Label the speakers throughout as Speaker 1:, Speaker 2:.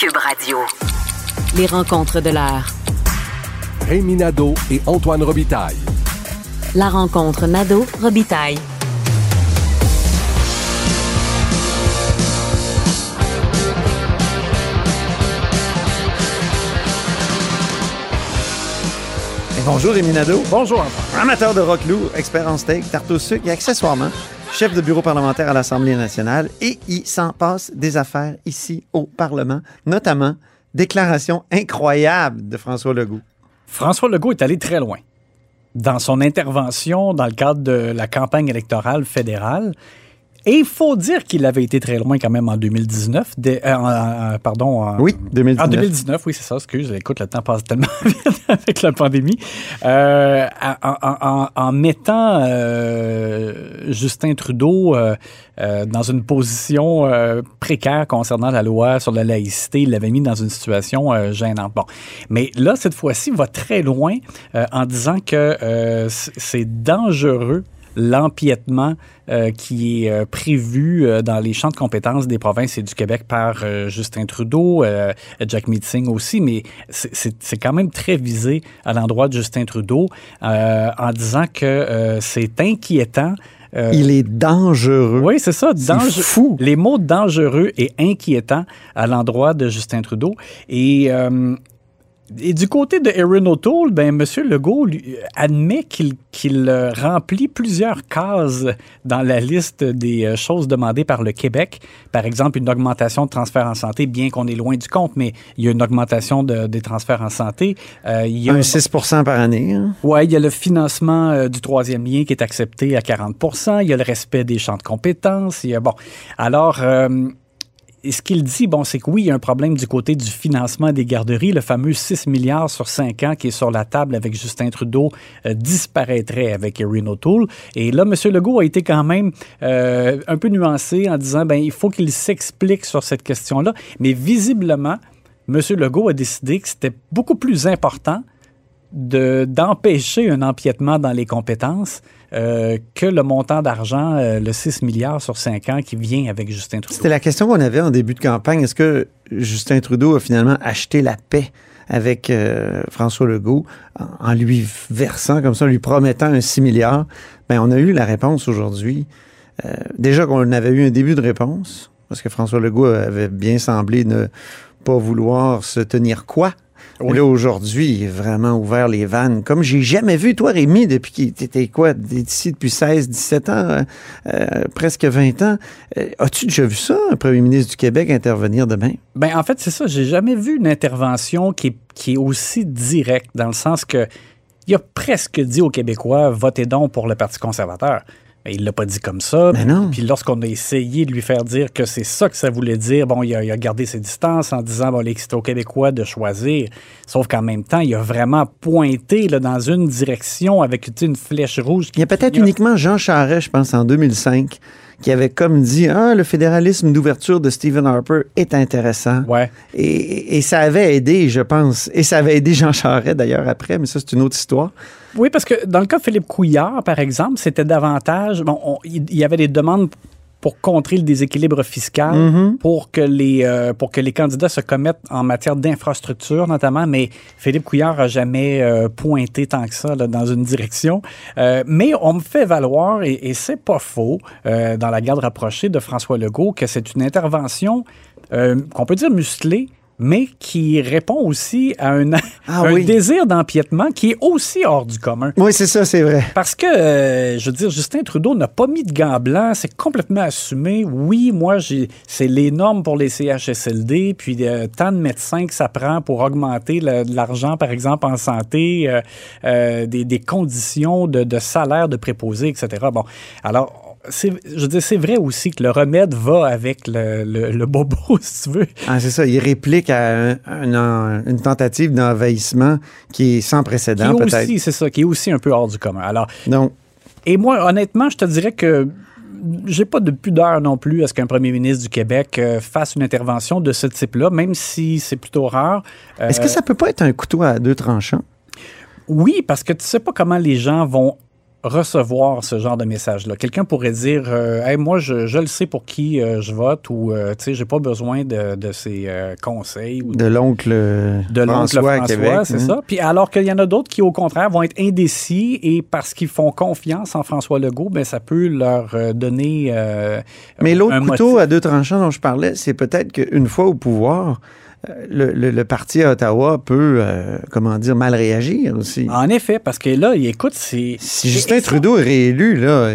Speaker 1: Cube Radio.
Speaker 2: Les rencontres de l'heure.
Speaker 3: Rémi Nadeau et Antoine Robitaille.
Speaker 2: La rencontre Nadeau-Robitaille.
Speaker 4: Bonjour Rémi Nadeau.
Speaker 5: Bonjour.
Speaker 4: Amateur de rock loup, expert en steak, tarte au sucre et accessoirement chef de bureau parlementaire à l'Assemblée nationale. Et il s'en passe des affaires ici au Parlement, notamment déclaration incroyable de François Legault.
Speaker 5: François Legault est allé très loin. Dans son intervention dans le cadre de la campagne électorale fédérale, et il faut dire qu'il avait été très loin quand même en 2019. Des, euh, pardon. En,
Speaker 4: Oui, 2019.
Speaker 5: En 2019, oui, c'est ça, excuse. Écoute, le temps passe tellement vite avec la pandémie. Euh, en, en- mettant euh, Justin Trudeau dans une position précaire concernant la loi sur la laïcité, il l'avait mis dans une situation gênante. Bon. Mais là, cette fois-ci, il va très loin en disant que c'est dangereux l'empiètement euh, qui est euh, prévu euh, dans les champs de compétences des provinces et du Québec par Justin Trudeau, Jack Meeting aussi, mais c'est- quand même très visé à l'endroit de Justin Trudeau en disant que c'est inquiétant. euh,
Speaker 4: Il est dangereux.
Speaker 5: oui, c'est ça.
Speaker 4: C'est
Speaker 5: dange-
Speaker 4: fou.
Speaker 5: Les mots dangereux et inquiétants à l'endroit de Justin Trudeau. Et, euh, et du côté de Erin O'Toole, ben, M. Legault lui, admet qu'il euh, remplit plusieurs cases dans la liste des euh, choses demandées par le Québec. Par exemple, une augmentation de transferts en santé, bien qu'on est loin du compte, mais il y a une augmentation de- des transferts en santé. Euh, il y a
Speaker 4: Un 6 par année. hein?
Speaker 5: oui, il y a le financement euh, du troisième lien qui est accepté à 40 Il y a le respect des champs de compétences. Il y a, bon, alors, euh, et ce qu'il dit, bon, c'est que oui, il y a un problème du côté du financement des garderies. Le fameux 6 milliards sur 5 ans qui est sur la table avec Justin Trudeau euh, disparaîtrait avec Erin O'Toole. Et là, M. Legault a été quand même euh, un peu nuancé en disant, ben, il faut qu'il s'explique sur cette question-là. Mais visiblement, M. Legault a décidé que c'était beaucoup plus important de- d'empêcher un empiètement dans les compétences euh, que le montant d'argent, euh, le 6 milliards sur 5 ans qui vient avec Justin Trudeau.
Speaker 4: C'était la question qu'on avait en début de campagne. Est-ce que Justin Trudeau a finalement acheté la paix avec euh, François Legault en, lui versant comme ça, en lui promettant un 6 milliards? Ben, on a eu la réponse aujourd'hui. Déjà qu'on avait eu un début de réponse, parce que François Legault avait bien semblé ne pas vouloir se tenir quoi. Là, aujourd'hui, il est vraiment ouvert les vannes. Comme j'ai jamais vu, toi, Rémi, depuis qu'il était quoi, d'ici depuis 16, 17 ans, euh, euh, presque 20 ans. Euh, As-tu déjà vu ça, un premier ministre du Québec intervenir demain?
Speaker 5: Ben, en fait, c'est ça. J'ai jamais vu une intervention qui est, qui est aussi directe, dans le sens que il a presque dit aux Québécois votez donc pour le Parti conservateur. Mais il l'a pas dit comme ça.
Speaker 4: Ben non.
Speaker 5: Puis lorsqu'on a essayé de lui faire dire que c'est ça que ça voulait dire, bon, il a, il a gardé ses distances en disant bon, c'est aux Québécois de choisir. Sauf qu'en même temps, il a vraiment pointé là, dans une direction avec une flèche rouge.
Speaker 4: Il y a peut-être uniquement Jean Charest, je pense, en 2005, qui avait comme dit Ah, le fédéralisme d'ouverture de Stephen Harper est intéressant.
Speaker 5: Ouais.
Speaker 4: Et, et ça avait aidé, je pense. Et ça avait aidé Jean Charest d'ailleurs après, mais ça, c'est une autre histoire.
Speaker 5: Oui, parce que dans le cas de Philippe Couillard, par exemple, c'était davantage. Bon, on- il il y avait des demandes pour contrer le déséquilibre fiscal,
Speaker 4: Mm-hmm.
Speaker 5: pour, que les, euh, pour que les candidats se commettent en matière d'infrastructure, notamment. Mais Philippe Couillard n'a jamais euh, pointé tant que ça là, dans une direction. Euh, mais on me fait valoir, et, et c'est pas faux, euh, dans la garde rapprochée de François Legault, que c'est une intervention euh, qu'on peut dire musclée, mais qui répond aussi à un,
Speaker 4: Ah
Speaker 5: un
Speaker 4: oui.
Speaker 5: désir d'empiètement qui est aussi hors du commun.
Speaker 4: Oui, c'est ça, c'est vrai.
Speaker 5: Parce que, euh, je veux dire, Justin Trudeau n'a pas mis de gants blancs, c'est complètement assumé. Oui, moi, c'est les normes pour les CHSLD, puis euh, tant de médecins que ça prend pour augmenter l'argent, par exemple, en santé, euh, euh, des, des conditions de, de salaire de préposés, etc. Bon, alors, je veux dire, c'est vrai aussi que le remède va avec le, le, le bobo, si tu veux.
Speaker 4: Ah, c'est ça. Il réplique à un- un en- une tentative d'envahissement qui est sans précédent, peut-être.
Speaker 5: aussi, c'est ça, qui est aussi un peu hors du commun. Alors,
Speaker 4: Donc,
Speaker 5: Et moi, honnêtement, je te dirais que j'ai pas de pudeur non plus à ce qu'un premier ministre du Québec euh, fasse une intervention de ce type-là, même si c'est plutôt rare. Euh,
Speaker 4: est-ce que ça peut pas être un couteau à deux tranchants?
Speaker 5: Oui, parce que tu sais pas comment les gens vont recevoir ce genre de message-là. Quelqu'un pourrait dire euh, hey, moi, je, je, le sais pour qui euh, je vote ou euh, tu sais, j'ai pas besoin de, de ces euh, conseils. Ou
Speaker 4: de l'oncle
Speaker 5: de l'oncle
Speaker 4: François,
Speaker 5: François, c'est
Speaker 4: hein?
Speaker 5: ça. Puis alors qu'il y en a d'autres qui, au contraire, vont être indécis et parce qu'ils font confiance en François Legault, ben ça peut leur euh, donner. euh,
Speaker 4: Mais l'autre couteau
Speaker 5: motif.
Speaker 4: à deux tranchants dont je parlais, c'est peut-être qu'une fois au pouvoir, le, le- le parti à Ottawa peut, euh, comment dire, mal réagir aussi.
Speaker 5: En effet, parce que là, écoute, c'est.
Speaker 4: Si Justin Trudeau est réélu, là,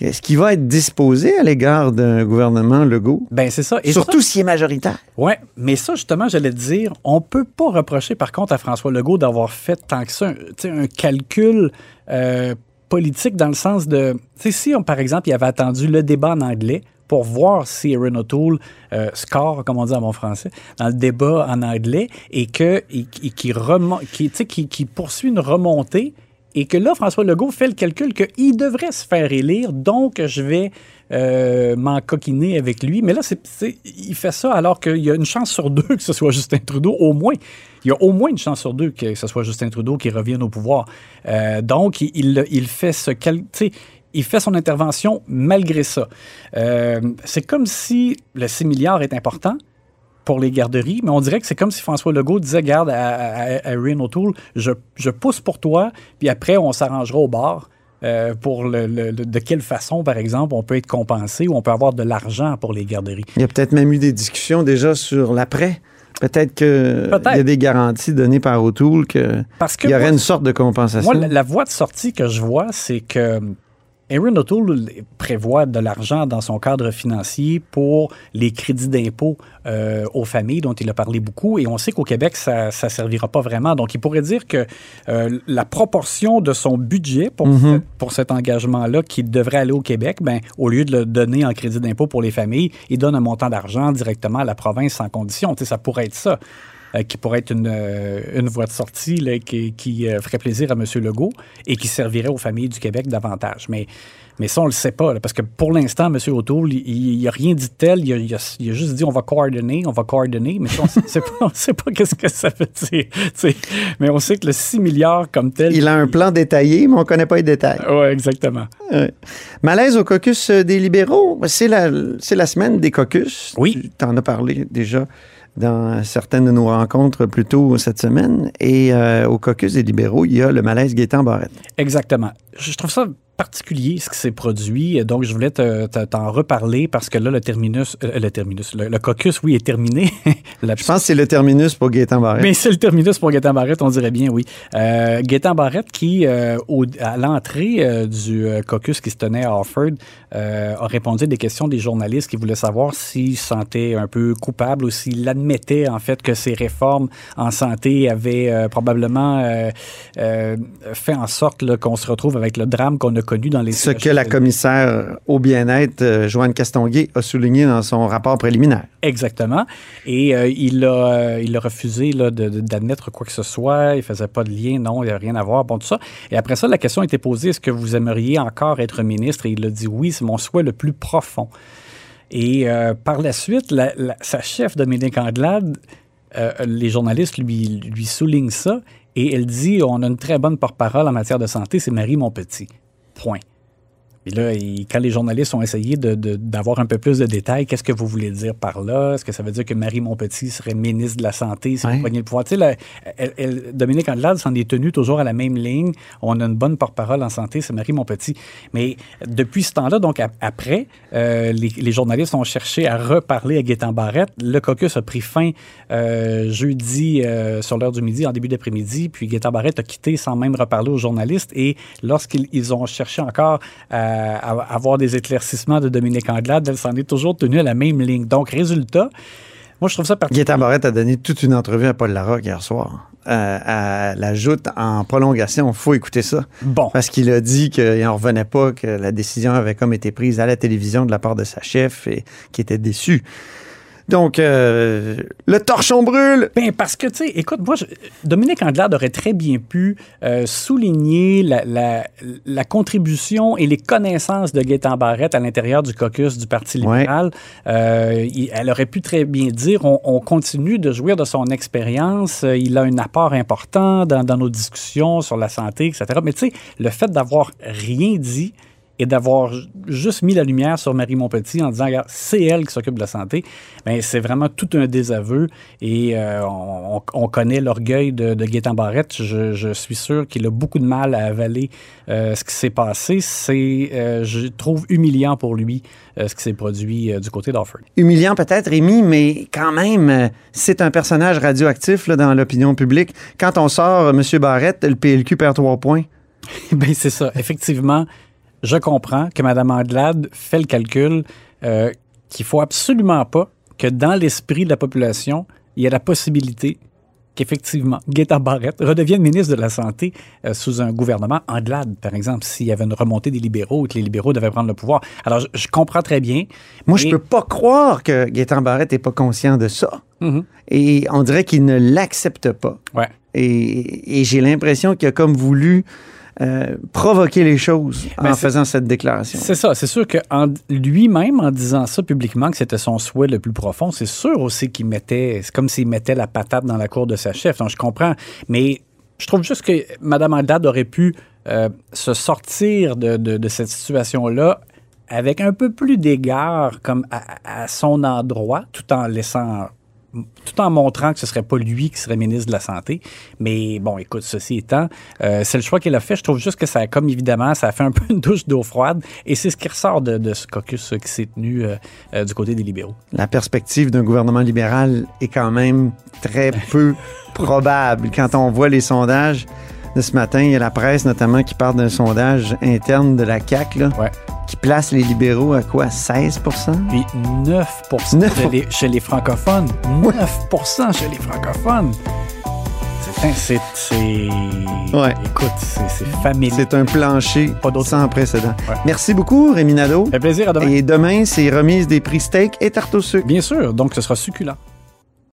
Speaker 4: est-ce qu'il va être disposé à l'égard d'un gouvernement Legault?
Speaker 5: Ben, c'est ça. Et
Speaker 4: Surtout s'il est majoritaire.
Speaker 5: Ouais, mais ça, justement, j'allais te dire, on peut pas reprocher, par contre, à François Legault d'avoir fait tant que ça, un, un calcul euh, politique dans le sens de. Tu sais, si, on, par exemple, il avait attendu le débat en anglais pour voir si Erin O'Toole euh, score, comme on dit en bon français, dans le débat en anglais et que qui, remon- qui, poursuit une remontée et que là, François Legault fait le calcul qu'il devrait se faire élire, donc je vais euh, m'en coquiner avec lui. Mais là, c'est- il fait ça alors qu'il y a une chance sur deux que ce soit Justin Trudeau, au moins. Il y a au moins une chance sur deux que ce soit Justin Trudeau qui revienne au pouvoir. Euh, donc, il, il, fait ce cal- tu sais, il fait son intervention malgré ça. Euh, c'est comme si le 6 milliards est important pour les garderies, mais on dirait que c'est comme si François Legault disait, garde à, à, O'Toole, je, je pousse pour toi, puis après, on s'arrangera au bar. euh, pour le, de quelle façon, par exemple, on peut être compensé ou on peut avoir de l'argent pour les garderies.
Speaker 4: Il y a peut-être même eu des discussions déjà sur l'après. Peut-être qu'il
Speaker 5: Peut-être.
Speaker 4: y a des garanties données par O'Toole qu'il
Speaker 5: que
Speaker 4: y aurait
Speaker 5: moi,
Speaker 4: une sorte de compensation.
Speaker 5: Moi, la, la voie de sortie que je vois, c'est que Erin O'Toole prévoit de l'argent dans son cadre financier pour les crédits d'impôt euh, aux familles dont il a parlé beaucoup. Et on sait qu'au Québec, ça ne servira pas vraiment. Donc, il pourrait dire que euh, la proportion de son budget pour,
Speaker 4: Mhm.
Speaker 5: pour cet engagement-là qui devrait aller au Québec, ben, au lieu de le donner en crédit d'impôt pour les familles, il donne un montant d'argent directement à la province sans condition. Tu sais, ça pourrait être ça. Euh, qui pourrait être une, euh, une voie de sortie là, qui, qui, euh, ferait plaisir à M. Legault et qui servirait aux familles du Québec davantage. Mais, mais ça, on ne le sait pas, là, parce que pour l'instant, M. O'Toole, il n'a rien dit de tel. Il a, il a- il a juste dit on va coordonner, on va coordonner, mais ça, on ne sait pas, pas qu'est-ce que ça veut dire. Mais on sait que le 6 milliards comme tel.
Speaker 4: Il a un plan détaillé, mais on ne connaît pas les détails.
Speaker 5: Oui, exactement.
Speaker 4: Malaise au caucus des libéraux, c'est la, c'est la semaine des caucus.
Speaker 5: Oui.
Speaker 4: Tu en as parlé déjà dans certaines de nos rencontres plus tôt cette semaine. Et euh, au caucus des libéraux, il y a le malaise Gaétan Barrette.
Speaker 5: Exactement. Je trouve ça particulier ce qui s'est produit. Donc, je voulais te- te- t'en reparler parce que là, le terminus, euh, le terminus, le, le caucus, oui, est terminé. La-
Speaker 4: Je pense que c'est le terminus pour Gaétan Barrette.
Speaker 5: Mais c'est le terminus pour Gaétan Barrette, on dirait bien, oui. Euh, Gaétan Barrette qui, euh, au- à l'entrée euh, du caucus qui se tenait à Offord, euh, a répondu à des questions des journalistes qui voulaient savoir s'il se sentait un peu coupable ou s'il admettait en fait que ces réformes en santé avaient probablement fait en sorte qu'on se retrouve avec le drame qu'on a connu dans les
Speaker 4: Ce que la commissaire au bien-être, euh, Joanne Castonguay, a souligné dans son rapport préliminaire.
Speaker 5: Exactement. Et euh, il, a, euh, il a refusé d'admettre quoi que ce soit. Il faisait pas de lien, non, il n'y a rien à voir, bon, tout ça. Et après ça, la question a été posée, est-ce que vous aimeriez encore être ministre? Et il a dit oui, c'est mon souhait le plus profond. Et euh, par la suite, la- la- sa chef, Dominique Anglade, euh, les journalistes lui, lui soulignent ça et elle dit on a une très bonne porte-parole en matière de santé, c'est Marie Montpetit. Point. Puis là, il- quand les journalistes ont essayé d'avoir un peu plus de détails, qu'est-ce que vous voulez dire par là? Est-ce que ça veut dire que Marie Montpetit serait ministre de la Santé si vous preniez le pouvoir? Tu sais, là, elle- elle- Dominique Andelade s'en est tenu toujours à la même ligne. On a une bonne porte-parole en santé, c'est Marie Montpetit. Mais depuis ce temps-là, donc ap- après, euh, les, les journalistes ont cherché à reparler à Gaétan Barrette. Le caucus a pris fin euh, jeudi euh, sur l'heure du midi, en début d'après-midi, puis Gaétan Barrette a quitté sans même reparler aux journalistes. Et lorsqu'ils ils ont cherché encore à avoir des éclaircissements de Dominique Anglade, elle s'en est toujours tenue à la même ligne. Donc, résultat, moi, je trouve ça particulier.
Speaker 4: Gaétan Barrette a donné toute une entrevue à Paul Larocque hier soir. Euh, à la joute en prolongation, il faut écouter ça.
Speaker 5: Bon.
Speaker 4: Parce qu'il a dit qu'il n'en revenait pas, que la décision avait comme été prise à la télévision de la part de sa chef et qu'il était déçu. Donc, euh, le torchon brûle.
Speaker 5: Ben, parce que, tu sais, écoute, moi, je- Dominique Anglade aurait très bien pu euh, souligner la, la- la contribution et les connaissances de Gaétan Barrette à l'intérieur du caucus du Parti
Speaker 4: Ouais.
Speaker 5: libéral. Euh, il- elle aurait pu très bien dire on, on continue de jouir de son expérience, il a un apport important dans, dans nos discussions sur la santé, etc. Mais tu sais, le fait d'avoir rien dit, et d'avoir ju- juste mis la lumière sur Marie Montpetit en disant, regarde, c'est elle qui s'occupe de la santé, ben, c'est vraiment tout un désaveu et euh, on, on- on connaît l'orgueil de, de Gaétan Barrette. Je, je suis sûr qu'il a beaucoup de mal à avaler euh, ce qui s'est passé. C'est, euh, je trouve, humiliant pour lui ce qui s'est produit du côté d'Offord.
Speaker 4: Humiliant peut-être, Rémi, mais quand même, c'est un personnage radioactif là, dans l'opinion publique. Quand on sort M. Barrette, le PLQ perd trois points.
Speaker 5: Ben, c'est ça. Effectivement, je comprends que Mme Anglade fait le calcul euh, qu'il faut absolument pas que dans l'esprit de la population, il y ait la possibilité qu'effectivement, Gaétan Barrette redevienne ministre de la Santé euh, sous un gouvernement Anglade, par exemple, s'il y avait une remontée des libéraux et que les libéraux devaient prendre le pouvoir. Alors, je, je comprends très bien.
Speaker 4: Moi, je
Speaker 5: mais-
Speaker 4: peux pas croire que Gaétan Barrette n'est pas conscient de ça.
Speaker 5: Mhm.
Speaker 4: Et on dirait qu'il ne l'accepte pas.
Speaker 5: Ouais.
Speaker 4: Et, et j'ai l'impression qu'il a comme voulu euh, provoquer les choses en faisant cette déclaration.
Speaker 5: C'est ça. C'est sûr que en- lui-même, en disant ça publiquement, que c'était son souhait le plus profond, c'est sûr aussi qu'il mettait. C'est comme s'il mettait la patate dans la cour de sa chef. Donc, je comprends. Mais je trouve juste que Mme Anglade aurait pu euh, se sortir de, de- de cette situation-là avec un peu plus d'égard comme à, à son endroit, tout en laissant tout en montrant que ce serait pas lui qui serait ministre de la Santé. Mais bon, écoute, ceci étant, euh, c'est le choix qu'il a fait. Je trouve juste que ça a, comme évidemment, ça a fait un peu une douche d'eau froide. Et c'est ce qui ressort de, de ce caucus qui s'est tenu euh, euh, du côté des libéraux.
Speaker 4: La perspective d'un gouvernement libéral est quand même très peu probable. Quand on voit les sondages de ce matin, il y a la presse notamment qui parle d'un sondage interne de la CAQ là,
Speaker 5: Ouais.
Speaker 4: Qui place les libéraux à quoi? 16%
Speaker 5: Puis 9,
Speaker 4: 9.
Speaker 5: Chez, les, chez les francophones. 9% chez les francophones. C'est...
Speaker 4: Ouais.
Speaker 5: Écoute, c'est, familier.
Speaker 4: C'est un plancher
Speaker 5: Pas d'autre.
Speaker 4: sans précédent.
Speaker 5: Ouais.
Speaker 4: Merci beaucoup, Rémi Nadeau.
Speaker 5: Fait plaisir à demain.
Speaker 4: Et demain, c'est remise des prix steak et tarte au sucre.
Speaker 5: Bien sûr, donc ce sera succulent.